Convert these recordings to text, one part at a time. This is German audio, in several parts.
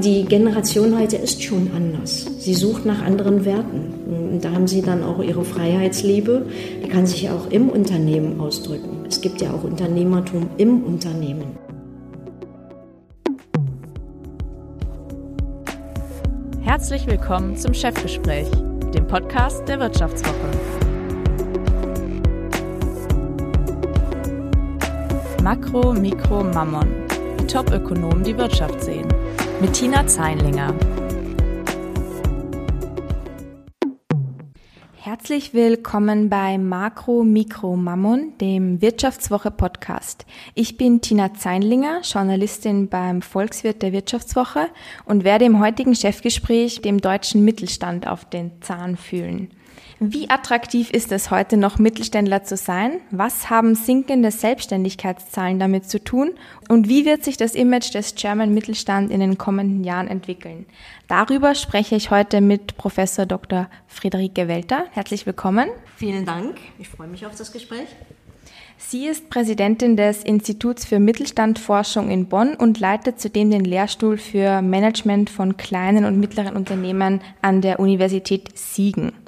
Die Generation heute ist schon anders. Sie sucht nach anderen Werten. Und da haben sie dann auch ihre Freiheitsliebe. Die kann sich ja auch im Unternehmen ausdrücken. Es gibt ja auch Unternehmertum im Unternehmen. Herzlich willkommen zum Chefgespräch, dem Podcast der Wirtschaftswoche. Makro, Mikro, Mammon. Wie Top-Ökonomen die Wirtschaft sehen. Mit Tina Zeinlinger. Herzlich willkommen bei Makro Mikro Mammon, dem Wirtschaftswoche Podcast. Ich bin Tina Zeinlinger, Journalistin beim Volkswirt der Wirtschaftswoche und werde im heutigen Chefgespräch dem deutschen Mittelstand auf den Zahn fühlen. Wie attraktiv ist es heute noch Mittelständler zu sein? Was haben sinkende Selbstständigkeitszahlen damit zu tun? Und wie wird sich das Image des German Mittelstand in den kommenden Jahren entwickeln? Darüber spreche ich heute mit Professor Dr. Friederike Welter. Herzlich willkommen. Vielen Dank. Ich freue mich auf das Gespräch. Sie ist Präsidentin des Instituts für Mittelstandforschung in Bonn und leitet zudem den Lehrstuhl für Management von kleinen und mittleren Unternehmen an der Universität Siegen.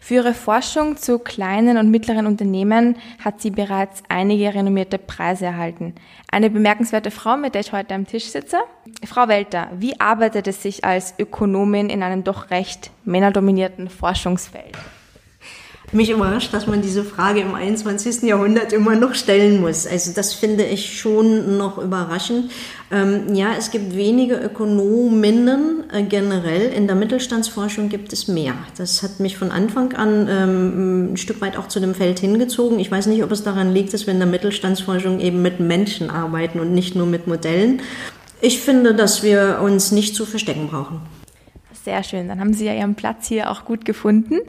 Für ihre Forschung zu kleinen und mittleren Unternehmen hat sie bereits einige renommierte Preise erhalten. Eine bemerkenswerte Frau, mit der ich heute am Tisch sitze. Frau Welter, wie arbeitet es sich als Ökonomin in einem doch recht männerdominierten Forschungsfeld? Mich überrascht, dass man diese Frage im 21. Jahrhundert immer noch stellen muss. Also das finde ich schon noch überraschend. Ähm, ja, es gibt wenige Ökonominnen äh, generell. In der Mittelstandsforschung gibt es mehr. Das hat mich von Anfang an ähm, ein Stück weit auch zu dem Feld hingezogen. Ich weiß nicht, ob es daran liegt, dass wir in der Mittelstandsforschung eben mit Menschen arbeiten und nicht nur mit Modellen. Ich finde, dass wir uns nicht zu verstecken brauchen. Sehr schön, dann haben Sie ja Ihren Platz hier auch gut gefunden.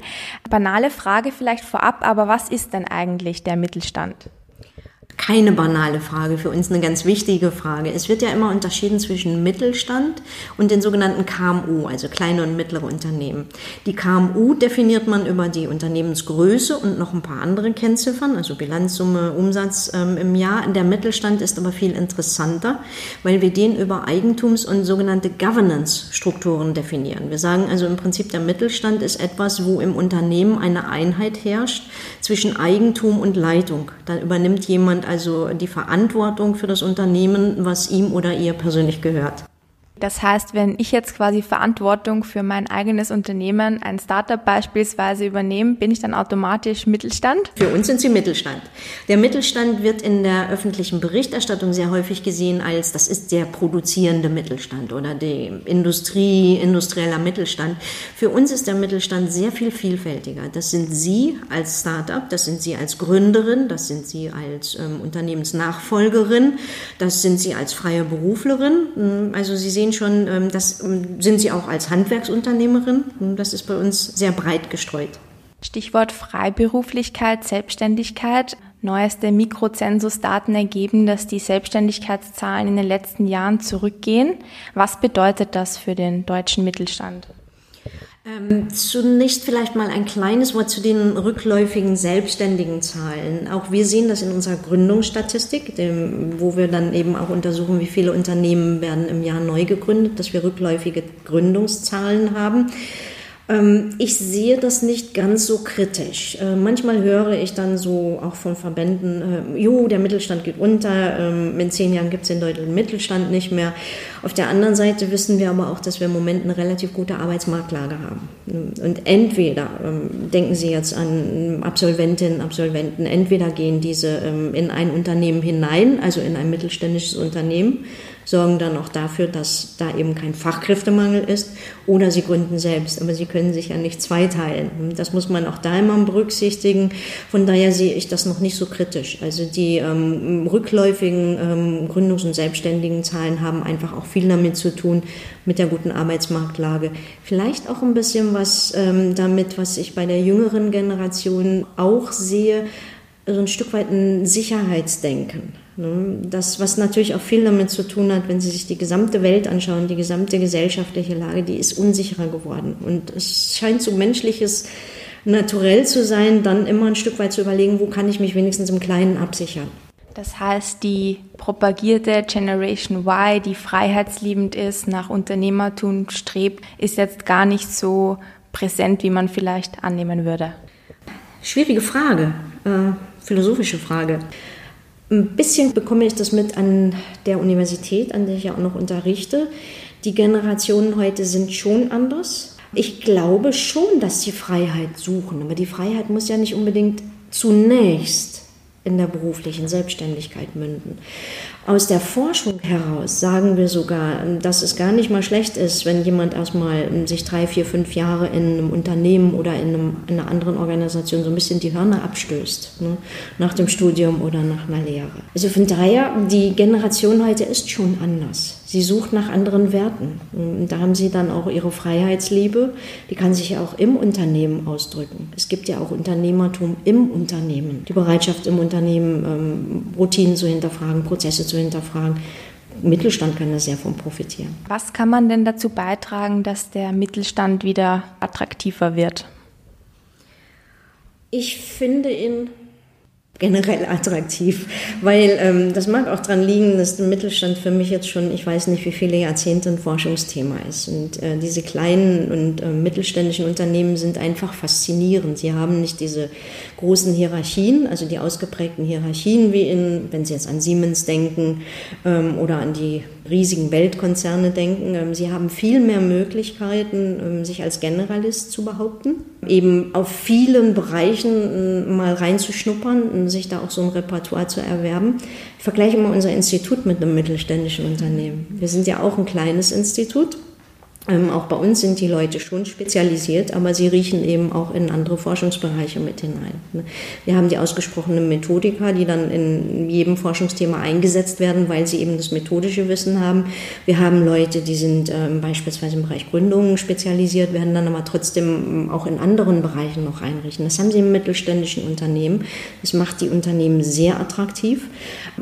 Banale Frage vielleicht vorab, aber was ist denn eigentlich der Mittelstand? Keine banale Frage, für uns eine ganz wichtige Frage. Es wird ja immer unterschieden zwischen Mittelstand und den sogenannten KMU, also kleine und mittlere Unternehmen. Die KMU definiert man über die Unternehmensgröße und noch ein paar andere Kennziffern, also Bilanzsumme, Umsatz ähm, im Jahr. Der Mittelstand ist aber viel interessanter, weil wir den über Eigentums- und sogenannte Governance-Strukturen definieren. Wir sagen also im Prinzip, der Mittelstand ist etwas, wo im Unternehmen eine Einheit herrscht zwischen Eigentum und Leitung. Da übernimmt jemand also die Verantwortung für das Unternehmen, was ihm oder ihr persönlich gehört. Das heißt, wenn ich jetzt quasi Verantwortung für mein eigenes Unternehmen, ein Startup beispielsweise übernehme, bin ich dann automatisch Mittelstand? Für uns sind sie Mittelstand. Der Mittelstand wird in der öffentlichen Berichterstattung sehr häufig gesehen als, das ist der produzierende Mittelstand oder die Industrie, industrieller Mittelstand. Für uns ist der Mittelstand sehr viel vielfältiger. Das sind Sie als Startup, das sind Sie als Gründerin, das sind Sie als ähm, Unternehmensnachfolgerin, das sind Sie als freie Beruflerin. Also Sie sehen sehen schon, ähm, das ähm, sind Sie auch als Handwerksunternehmerin. Hm, das ist bei uns sehr breit gestreut. Stichwort Freiberuflichkeit, Selbstständigkeit. Neueste Mikrozensusdaten ergeben, dass die Selbstständigkeitszahlen in den letzten Jahren zurückgehen. Was bedeutet das für den deutschen Mittelstand? Ähm, zunächst vielleicht mal ein kleines Wort zu den rückläufigen selbstständigen Zahlen. Auch wir sehen das in unserer Gründungsstatistik, dem, wo wir dann eben auch untersuchen, wie viele Unternehmen werden im Jahr neu gegründet, dass wir rückläufige Gründungszahlen haben. Ähm, ich sehe das nicht ganz so kritisch. Äh, manchmal höre ich dann so auch von Verbänden, äh, jo, der Mittelstand geht unter, ähm, in zehn Jahren gibt es den deutschen Mittelstand nicht mehr. Auf der anderen Seite wissen wir aber auch, dass wir im Moment eine relativ gute Arbeitsmarktlage haben. Und entweder, ähm, denken Sie jetzt an Absolventinnen, Absolventen, entweder gehen diese in ein Unternehmen hinein, also in ein mittelständisches Unternehmen, sorgen dann auch dafür, dass da eben kein Fachkräftemangel ist oder sie gründen selbst. Aber sie können sich ja nicht zweiteilen. Das muss man auch da immer berücksichtigen. Von daher sehe ich das noch nicht so kritisch. Also die ähm, rückläufigen ähm, Gründungs- und selbstständigen Zahlen haben einfach auch viel damit zu tun, mit der guten Arbeitsmarktlage. Vielleicht auch ein bisschen was ähm, damit, was ich bei der jüngeren Generation auch sehe, so ein Stück weit ein Sicherheitsdenken. Ne? Das, was natürlich auch viel damit zu tun hat, wenn Sie sich die gesamte Welt anschauen, die gesamte gesellschaftliche Lage, die ist unsicherer geworden. Und es scheint so menschliches Naturell zu sein, dann immer ein Stück weit zu überlegen, wo kann ich mich wenigstens im Kleinen absichern. Das heißt, die propagierte Generation Y, die freiheitsliebend ist, nach Unternehmertum strebt, ist jetzt gar nicht so präsent, wie man vielleicht annehmen würde. Schwierige Frage, äh, philosophische Frage. Ein bisschen bekomme ich das mit an der Universität, an der ich ja auch noch unterrichte. Die Generationen heute sind schon anders. Ich glaube schon, dass sie Freiheit suchen, aber die Freiheit muss ja nicht unbedingt zunächst in der beruflichen Selbstständigkeit münden. Aus der Forschung heraus sagen wir sogar, dass es gar nicht mal schlecht ist, wenn jemand erstmal sich drei, vier, fünf Jahre in einem Unternehmen oder in, einem, in einer anderen Organisation so ein bisschen die Hörner abstößt, ne? nach dem Studium oder nach einer Lehre. Also von daher, die Generation heute ist schon anders. Sie sucht nach anderen Werten. Und da haben sie dann auch ihre Freiheitsliebe. Die kann sich ja auch im Unternehmen ausdrücken. Es gibt ja auch Unternehmertum im Unternehmen. Die Bereitschaft im Unternehmen, ähm, Routinen zu hinterfragen, Prozesse zu hinterfragen. Mittelstand kann da sehr von profitieren. Was kann man denn dazu beitragen, dass der Mittelstand wieder attraktiver wird? Ich finde ihn generell attraktiv, weil ähm, das mag auch daran liegen, dass der Mittelstand für mich jetzt schon, ich weiß nicht wie viele Jahrzehnte ein Forschungsthema ist. Und äh, diese kleinen und äh, mittelständischen Unternehmen sind einfach faszinierend. Sie haben nicht diese großen Hierarchien, also die ausgeprägten Hierarchien, wie in, wenn Sie jetzt an Siemens denken ähm, oder an die riesigen Weltkonzerne denken. Ähm, sie haben viel mehr Möglichkeiten, ähm, sich als Generalist zu behaupten, eben auf vielen Bereichen äh, mal reinzuschnuppern sich da auch so ein Repertoire zu erwerben. Ich vergleiche mal unser Institut mit einem mittelständischen Unternehmen. Wir sind ja auch ein kleines Institut ähm, auch bei uns sind die Leute schon spezialisiert, aber sie riechen eben auch in andere Forschungsbereiche mit hinein. Ne? Wir haben die ausgesprochenen Methodiker, die dann in jedem Forschungsthema eingesetzt werden, weil sie eben das methodische Wissen haben. Wir haben Leute, die sind ähm, beispielsweise im Bereich Gründung spezialisiert, werden dann aber trotzdem ähm, auch in anderen Bereichen noch einrichten. Das haben sie im mittelständischen Unternehmen. Das macht die Unternehmen sehr attraktiv.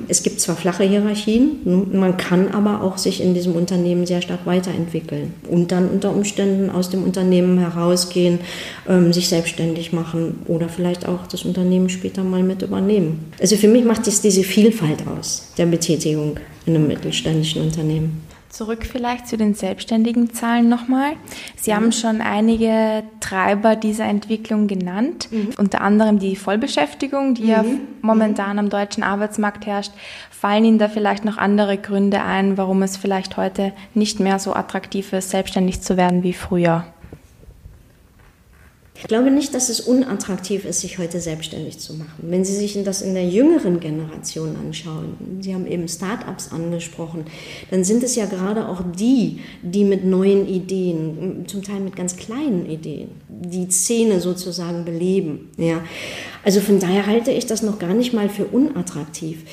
Es gibt zwar flache Hierarchien, ne? man kann aber auch sich in diesem Unternehmen sehr stark weiterentwickeln und dann unter Umständen aus dem Unternehmen herausgehen, ähm, sich selbstständig machen oder vielleicht auch das Unternehmen später mal mit übernehmen. Also für mich macht es diese Vielfalt aus der Betätigung in einem mittelständischen Unternehmen. Zurück vielleicht zu den selbstständigen Zahlen nochmal. Sie mhm. haben schon einige Treiber dieser Entwicklung genannt, mhm. unter anderem die Vollbeschäftigung, die mhm. ja momentan am deutschen Arbeitsmarkt herrscht. Fallen Ihnen da vielleicht noch andere Gründe ein, warum es vielleicht heute nicht mehr so attraktiv ist, selbstständig zu werden wie früher? Ich glaube nicht, dass es unattraktiv ist, sich heute selbstständig zu machen. Wenn Sie sich das in der jüngeren Generation anschauen, Sie haben eben Start-ups angesprochen, dann sind es ja gerade auch die, die mit neuen Ideen, zum Teil mit ganz kleinen Ideen, die Szene sozusagen beleben. Ja. Also von daher halte ich das noch gar nicht mal für unattraktiv.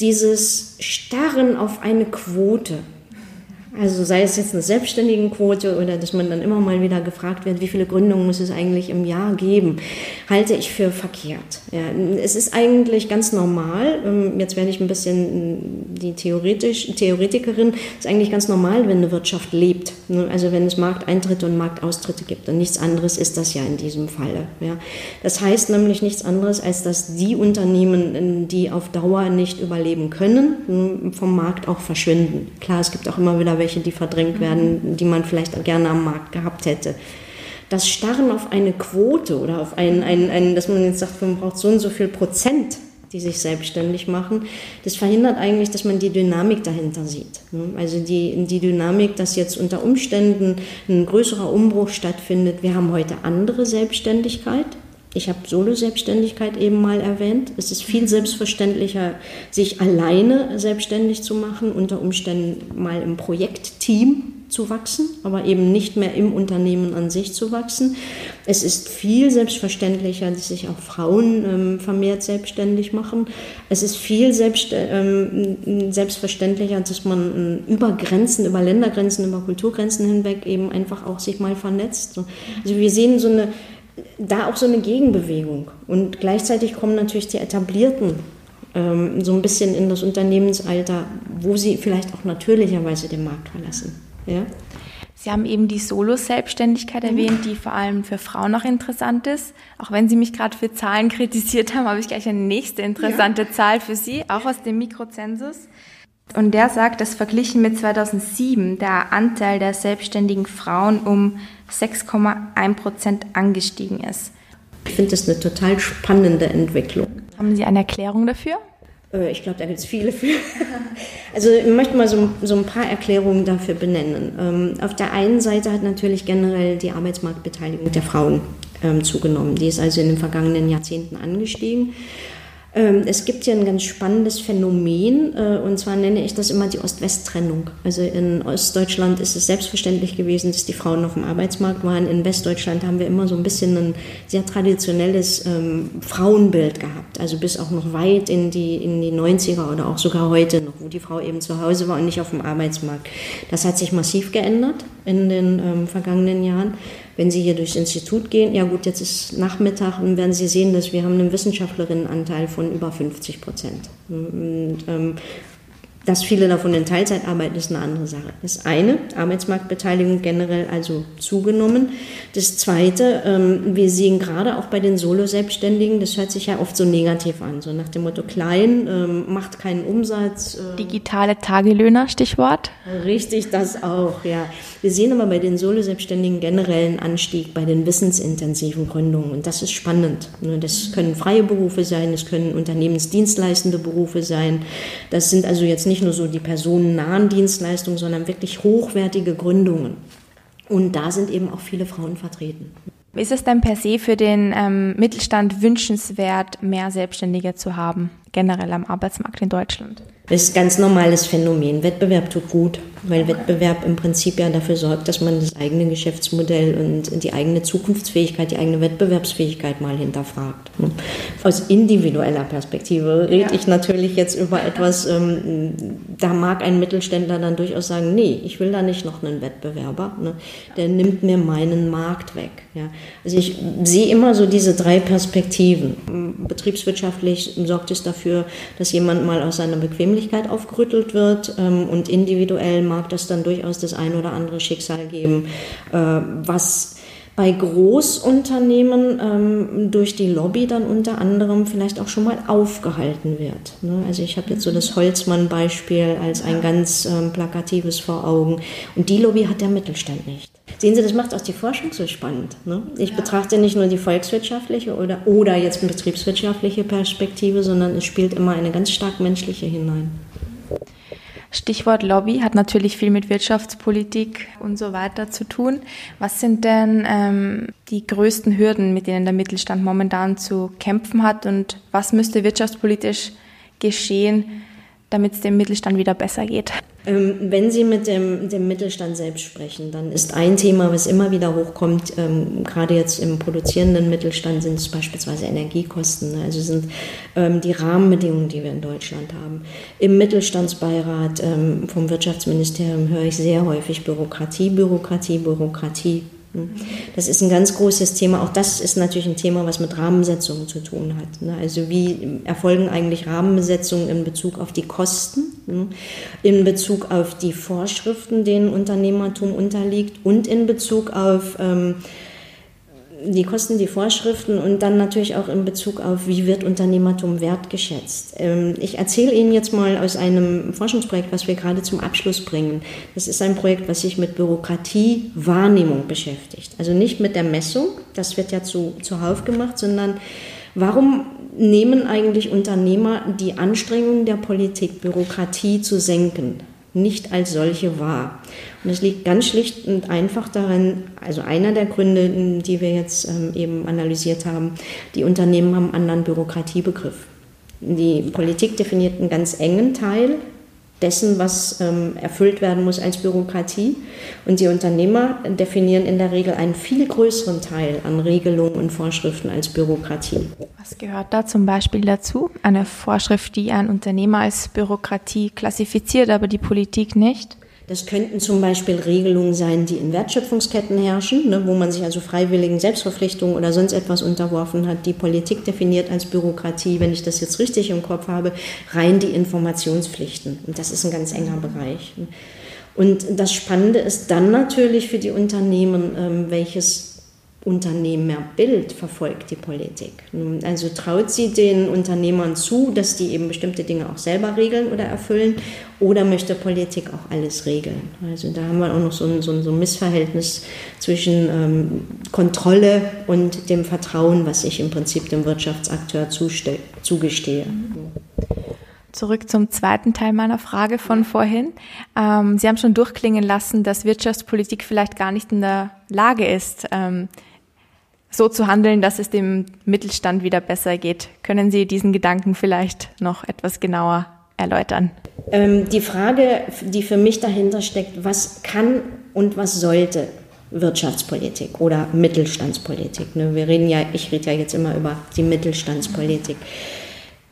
Dieses Starren auf eine Quote, also sei es jetzt eine Selbstständigenquote oder dass man dann immer mal wieder gefragt wird, wie viele Gründungen muss es eigentlich im Jahr geben, halte ich für verkehrt. Ja, es ist eigentlich ganz normal, ähm, jetzt werde ich ein bisschen die Theoretisch, Theoretikerin, es ist eigentlich ganz normal, wenn eine Wirtschaft lebt. Ne? Also wenn es Markteintritte und Marktaustritte gibt und nichts anderes ist das ja in diesem Falle. Ja. Das heißt nämlich nichts anderes, als dass die Unternehmen, die auf Dauer nicht überleben können, vom Markt auch verschwinden. Klar, es gibt auch immer wieder welche, welche, die verdrängt werden, die man vielleicht gerne am Markt gehabt hätte. Das Starren auf eine Quote oder auf einen, einen, einen dass man jetzt sagt, man braucht so und so viel Prozent, die sich selbstständig machen, das verhindert eigentlich, dass man die Dynamik dahinter sieht. Also die, die Dynamik, dass jetzt unter Umständen ein größerer Umbruch stattfindet. Wir haben heute andere Selbstständigkeit, ich habe Solo-Selbstständigkeit eben mal erwähnt. Es ist viel selbstverständlicher, sich alleine selbstständig zu machen, unter Umständen mal im Projektteam zu wachsen, aber eben nicht mehr im Unternehmen an sich zu wachsen. Es ist viel selbstverständlicher, dass sich auch Frauen ähm, vermehrt selbstständig machen. Es ist viel selbst, ähm, selbstverständlicher, dass man äh, über Grenzen, über Ländergrenzen, über Kulturgrenzen hinweg eben einfach auch sich mal vernetzt. Also wir sehen so eine da auch so eine Gegenbewegung. Und gleichzeitig kommen natürlich die Etablierten ähm, so ein bisschen in das Unternehmensalter, wo sie vielleicht auch natürlicherweise den Markt verlassen. Ja? Sie haben eben die Solo-Selbstständigkeit mhm. erwähnt, die vor allem für Frauen noch interessant ist. Auch wenn Sie mich gerade für Zahlen kritisiert haben, habe ich gleich eine nächste interessante ja. Zahl für Sie, auch aus dem Mikrozensus. Und der sagt, dass verglichen mit 2007 der Anteil der selbstständigen Frauen um 6,1 Prozent angestiegen ist. Ich finde das eine total spannende Entwicklung. Haben Sie eine Erklärung dafür? Äh, ich glaube, da gibt es viele für. Also ich möchte mal so, so ein paar Erklärungen dafür benennen. Ähm, auf der einen Seite hat natürlich generell die Arbeitsmarktbeteiligung der Frauen ähm, zugenommen. Die ist also in den vergangenen Jahrzehnten angestiegen. Ähm, es gibt hier ein ganz spannendes Phänomen, äh, und zwar nenne ich das immer die Ost-West-Trennung. Also in Ostdeutschland ist es selbstverständlich gewesen, dass die Frauen auf dem Arbeitsmarkt waren. In Westdeutschland haben wir immer so ein bisschen ein sehr traditionelles ähm, Frauenbild gehabt. Also bis auch noch weit in die, in die 90er oder auch sogar heute noch, wo die Frau eben zu Hause war und nicht auf dem Arbeitsmarkt. Das hat sich massiv geändert in den ähm, vergangenen Jahren. Wenn Sie hier durchs Institut gehen, ja gut, jetzt ist Nachmittag und werden Sie sehen, dass wir haben einen Wissenschaftlerinnenanteil von über 50 Prozent. Und, ähm, dass viele davon in Teilzeit arbeiten, ist eine andere Sache. Das eine, Arbeitsmarktbeteiligung generell also zugenommen. Das zweite, ähm, wir sehen gerade auch bei den Solo-Selbstständigen, das hört sich ja oft so negativ an, so nach dem Motto klein, ähm, macht keinen Umsatz. Äh, Digitale Tagelöhner, Stichwort. Richtig, das auch, ja. Wir sehen aber bei den Solo-Selbstständigen generell einen Anstieg bei den wissensintensiven Gründungen und das ist spannend. Ne? Das können freie Berufe sein, das können unternehmensdienstleistende Berufe sein. Das sind also jetzt nicht nicht nur so die personennahen Dienstleistungen, sondern wirklich hochwertige Gründungen. Und da sind eben auch viele Frauen vertreten. Ist es denn per se für den ähm, Mittelstand wünschenswert, mehr Selbstständige zu haben, generell am Arbeitsmarkt in Deutschland? Das ist ein ganz normales Phänomen. Wettbewerb tut gut, weil Wettbewerb im Prinzip ja dafür sorgt, dass man das eigene Geschäftsmodell und die eigene Zukunftsfähigkeit, die eigene Wettbewerbsfähigkeit mal hinterfragt. Aus individueller Perspektive rede ja. ich natürlich jetzt über etwas, ähm, da mag ein Mittelständler dann durchaus sagen, nee, ich will da nicht noch einen Wettbewerber, ne? der nimmt mir meinen Markt weg. Ja? Also ich sehe immer so diese drei Perspektiven. Betriebswirtschaftlich sorgt es dafür, dass jemand mal aus seiner Bequemlichkeit aufgerüttelt wird ähm, und individuell mag das dann durchaus das ein oder andere Schicksal geben, äh, was bei Großunternehmen ähm, durch die Lobby dann unter anderem vielleicht auch schon mal aufgehalten wird. Ne? Also ich habe jetzt so das Holzmann-Beispiel als ein ganz ähm, plakatives vor Augen. Und die Lobby hat der Mittelstand nicht. Sehen Sie, das macht auch die Forschung so spannend. Ne? Ich ja. betrachte nicht nur die volkswirtschaftliche oder, oder jetzt eine betriebswirtschaftliche Perspektive, sondern es spielt immer eine ganz stark menschliche hinein. Stichwort Lobby hat natürlich viel mit Wirtschaftspolitik und so weiter zu tun. Was sind denn ähm, die größten Hürden, mit denen der Mittelstand momentan zu kämpfen hat und was müsste wirtschaftspolitisch geschehen, damit es dem Mittelstand wieder besser geht? Ähm, wenn Sie mit dem, dem, Mittelstand selbst sprechen, dann ist ein Thema, was immer wieder hochkommt, ähm, gerade jetzt im produzierenden Mittelstand, sind es beispielsweise Energiekosten. Ne? Also sind ähm, die Rahmenbedingungen, die wir in Deutschland haben. Im Mittelstandsbeirat ähm, vom Wirtschaftsministerium höre ich sehr häufig Bürokratie, Bürokratie, Bürokratie. Das ist ein ganz großes Thema. Auch das ist natürlich ein Thema, was mit Rahmensetzungen zu tun hat. Ne? Also wie erfolgen eigentlich Rahmenbesetzungen in Bezug auf die Kosten, ne? in Bezug auf die Vorschriften, denen Unternehmertum unterliegt und in Bezug auf ähm, die Kosten, die Vorschriften und dann natürlich auch in Bezug auf, wie wird Unternehmertum wertgeschätzt. Ähm, ich erzähle Ihnen jetzt mal aus einem Forschungsprojekt, was wir gerade zum Abschluss bringen. Das ist ein Projekt, was sich mit Bürokratiewahrnehmung beschäftigt. Also nicht mit der Messung, das wird ja zu, zuhauf gemacht, sondern warum nehmen eigentlich Unternehmer die Anstrengungen der Politik, Bürokratie zu senken? Nicht als solche wahr. Und es liegt ganz schlicht und einfach daran, also einer der Gründe, die wir jetzt ähm, eben analysiert haben, die Unternehmen haben einen anderen Bürokratiebegriff. Die Politik definiert einen ganz engen Teil dessen, was ähm, erfüllt werden muss als Bürokratie. Und die Unternehmer definieren in der Regel einen viel größeren Teil an Regelungen und Vorschriften als Bürokratie. Was gehört da zum Beispiel dazu? Eine Vorschrift, die ein Unternehmer als Bürokratie klassifiziert, aber die Politik nicht? Das könnten zum Beispiel Regelungen sein, die in Wertschöpfungsketten herrschen, ne, wo man sich also freiwilligen Selbstverpflichtungen oder sonst etwas unterworfen hat. Die Politik definiert als Bürokratie, wenn ich das jetzt richtig im Kopf habe, rein die Informationspflichten. Und das ist ein ganz enger Bereich. Und das Spannende ist dann natürlich für die Unternehmen, ähm, welches Unternehmerbild verfolgt die Politik. Also traut sie den Unternehmern zu, dass die eben bestimmte Dinge auch selber regeln oder erfüllen, oder möchte Politik auch alles regeln? Also da haben wir auch noch so ein, so ein, so ein Missverhältnis zwischen ähm, Kontrolle und dem Vertrauen, was ich im Prinzip dem Wirtschaftsakteur zugestehe. Zurück zum zweiten Teil meiner Frage von vorhin. Ähm, Sie haben schon durchklingen lassen, dass Wirtschaftspolitik vielleicht gar nicht in der Lage ist, ähm, so zu handeln, dass es dem Mittelstand wieder besser geht. Können Sie diesen Gedanken vielleicht noch etwas genauer erläutern? Ähm, die Frage, die für mich dahinter steckt, was kann und was sollte Wirtschaftspolitik oder Mittelstandspolitik? Ne? Wir reden ja, ich rede ja jetzt immer über die Mittelstandspolitik.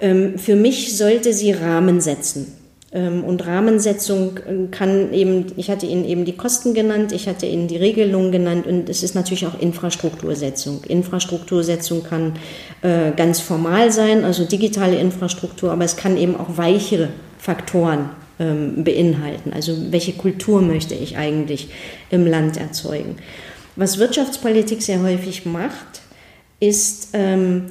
Ähm, für mich sollte sie Rahmen setzen. Ähm, und Rahmensetzung äh, kann eben, ich hatte Ihnen eben die Kosten genannt, ich hatte Ihnen die Regelungen genannt und es ist natürlich auch Infrastruktursetzung. Infrastruktursetzung kann äh, ganz formal sein, also digitale Infrastruktur, aber es kann eben auch weichere Faktoren ähm, beinhalten. Also welche Kultur möchte ich eigentlich im Land erzeugen? Was Wirtschaftspolitik sehr häufig macht, ist ähm,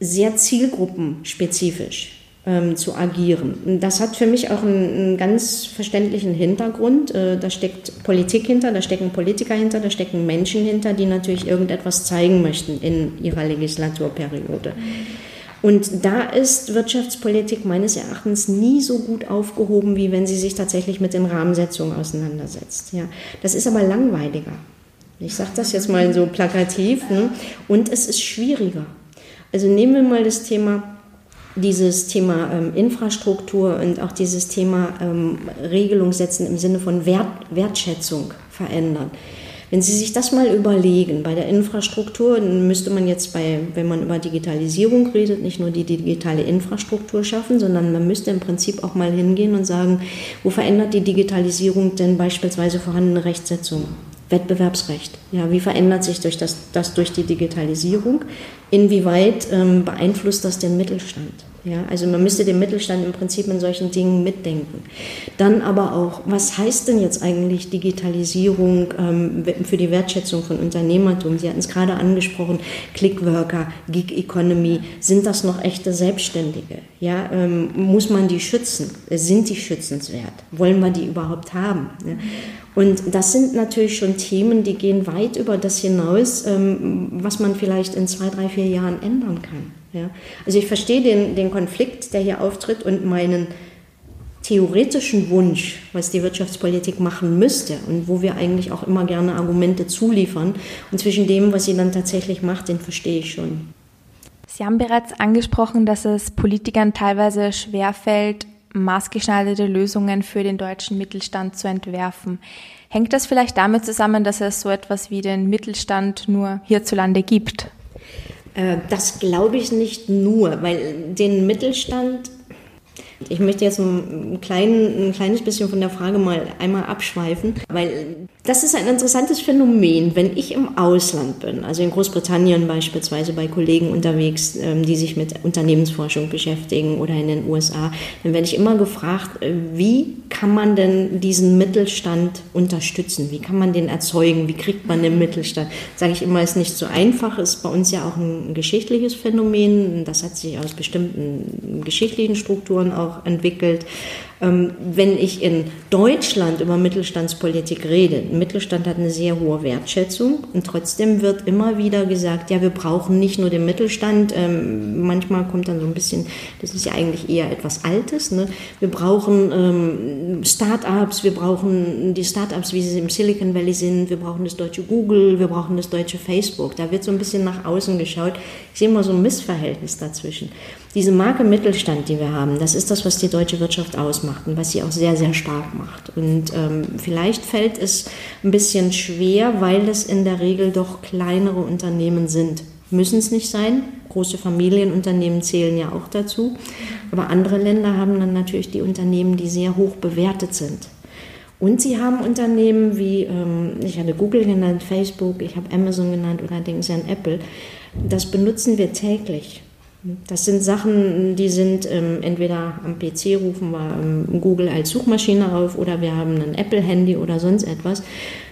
sehr zielgruppenspezifisch ähm, zu agieren. Das hat für mich auch einen, einen ganz verständlichen Hintergrund. Äh, da steckt Politik hinter, da stecken Politiker hinter, da stecken Menschen hinter, die natürlich irgendetwas zeigen möchten in ihrer Legislaturperiode. Und da ist Wirtschaftspolitik meines Erachtens nie so gut aufgehoben, wie wenn sie sich tatsächlich mit den Rahmensetzungen auseinandersetzt. Ja, das ist aber langweiliger. Ich sage das jetzt mal so plakativ. Ne? Und es ist schwieriger. Also nehmen wir mal das Thema dieses Thema ähm, Infrastruktur und auch dieses Thema ähm, Regelung setzen im Sinne von Wert, Wertschätzung verändern. Wenn Sie sich das mal überlegen, bei der Infrastruktur müsste man jetzt bei, wenn man über Digitalisierung redet, nicht nur die digitale Infrastruktur schaffen, sondern man müsste im Prinzip auch mal hingehen und sagen, wo verändert die Digitalisierung denn beispielsweise vorhandene Rechtsetzung? Wettbewerbsrecht. Ja, wie verändert sich durch das, das durch die Digitalisierung? Inwieweit ähm, beeinflusst das den Mittelstand? Ja, also man müsste den Mittelstand im Prinzip in solchen Dingen mitdenken. Dann aber auch, was heißt denn jetzt eigentlich Digitalisierung ähm, für die Wertschätzung von Unternehmertum? Sie hatten es gerade angesprochen, Clickworker, Gig Economy, sind das noch echte Selbstständige? Ja, ähm, muss man die schützen? Sind die schützenswert? Wollen wir die überhaupt haben? Ja? Und das sind natürlich schon Themen, die gehen weit über das hinaus, ähm, was man vielleicht in zwei, drei, vier Jahren ändern kann. Ja? Also ich verstehe den, den Konflikt, der hier auftritt und meinen theoretischen Wunsch, was die Wirtschaftspolitik machen müsste und wo wir eigentlich auch immer gerne Argumente zuliefern. Und zwischen dem, was sie dann tatsächlich macht, den verstehe ich schon. Sie haben bereits angesprochen, dass es Politikern teilweise schwerfällt, maßgeschneiderte Lösungen für den deutschen Mittelstand zu entwerfen. Hängt das vielleicht damit zusammen, dass es so etwas wie den Mittelstand nur hierzulande gibt? Äh, das glaube ich nicht nur, weil den Mittelstand ich möchte jetzt ein, klein, ein kleines bisschen von der Frage mal einmal abschweifen, weil das ist ein interessantes Phänomen. Wenn ich im Ausland bin, also in Großbritannien beispielsweise bei Kollegen unterwegs, ähm, die sich mit Unternehmensforschung beschäftigen oder in den USA, dann werde ich immer gefragt, äh, wie kann man denn diesen Mittelstand unterstützen? Wie kann man den erzeugen? Wie kriegt man den Mittelstand? Sage ich immer, ist nicht so einfach, ist bei uns ja auch ein geschichtliches Phänomen. Das hat sich aus bestimmten geschichtlichen Strukturen auch auch entwickelt. Ähm, wenn ich in Deutschland über Mittelstandspolitik rede, Mittelstand hat eine sehr hohe Wertschätzung und trotzdem wird immer wieder gesagt, ja, wir brauchen nicht nur den Mittelstand, ähm, manchmal kommt dann so ein bisschen, das ist ja eigentlich eher etwas Altes, ne? wir brauchen ähm, Start-ups, wir brauchen die Start-ups, wie sie im Silicon Valley sind, wir brauchen das deutsche Google, wir brauchen das deutsche Facebook, da wird so ein bisschen nach außen geschaut. Ich sehe immer so ein Missverhältnis dazwischen. Diese Marke Mittelstand, die wir haben, das ist das, was die deutsche Wirtschaft ausmacht und was sie auch sehr, sehr stark macht. Und ähm, vielleicht fällt es ein bisschen schwer, weil es in der Regel doch kleinere Unternehmen sind. Müssen es nicht sein. Große Familienunternehmen zählen ja auch dazu. Aber andere Länder haben dann natürlich die Unternehmen, die sehr hoch bewertet sind. Und sie haben Unternehmen wie, ähm, ich hatte Google genannt, Facebook, ich habe Amazon genannt oder denken Sie an Apple. Das benutzen wir täglich. Das sind Sachen, die sind ähm, entweder am PC rufen wir ähm, Google als Suchmaschine auf oder wir haben ein Apple-Handy oder sonst etwas.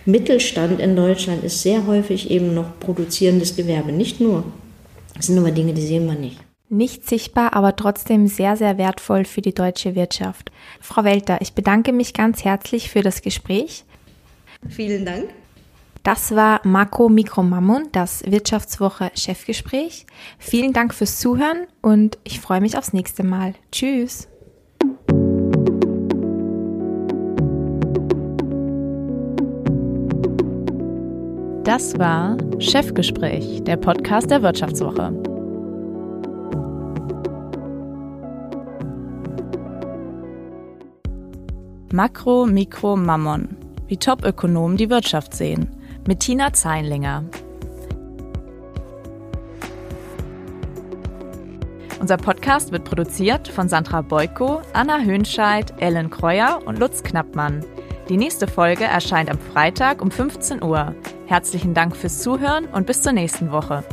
Mittelstand in Deutschland ist sehr häufig eben noch produzierendes Gewerbe. Nicht nur. Das sind aber Dinge, die sehen wir nicht. Nicht sichtbar, aber trotzdem sehr, sehr wertvoll für die deutsche Wirtschaft. Frau Welter, ich bedanke mich ganz herzlich für das Gespräch. Vielen Dank. Das war Marco Mikromammun, das Wirtschaftswoche Chefgespräch. Vielen Dank fürs Zuhören und ich freue mich aufs nächste Mal. Tschüss. Das war Chefgespräch, der Podcast der Wirtschaftswoche. Makro, Mikro, Mammon. Wie Top-Ökonomen die Wirtschaft sehen mit Tina Zeinlinger. Unser Podcast wird produziert von Sandra Beuko, Anna Höhnscheid, Ellen Kreuer und Lutz Knappmann. Die nächste Folge erscheint am Freitag um 15 Uhr. Herzlichen Dank fürs Zuhören und bis zur nächsten Woche.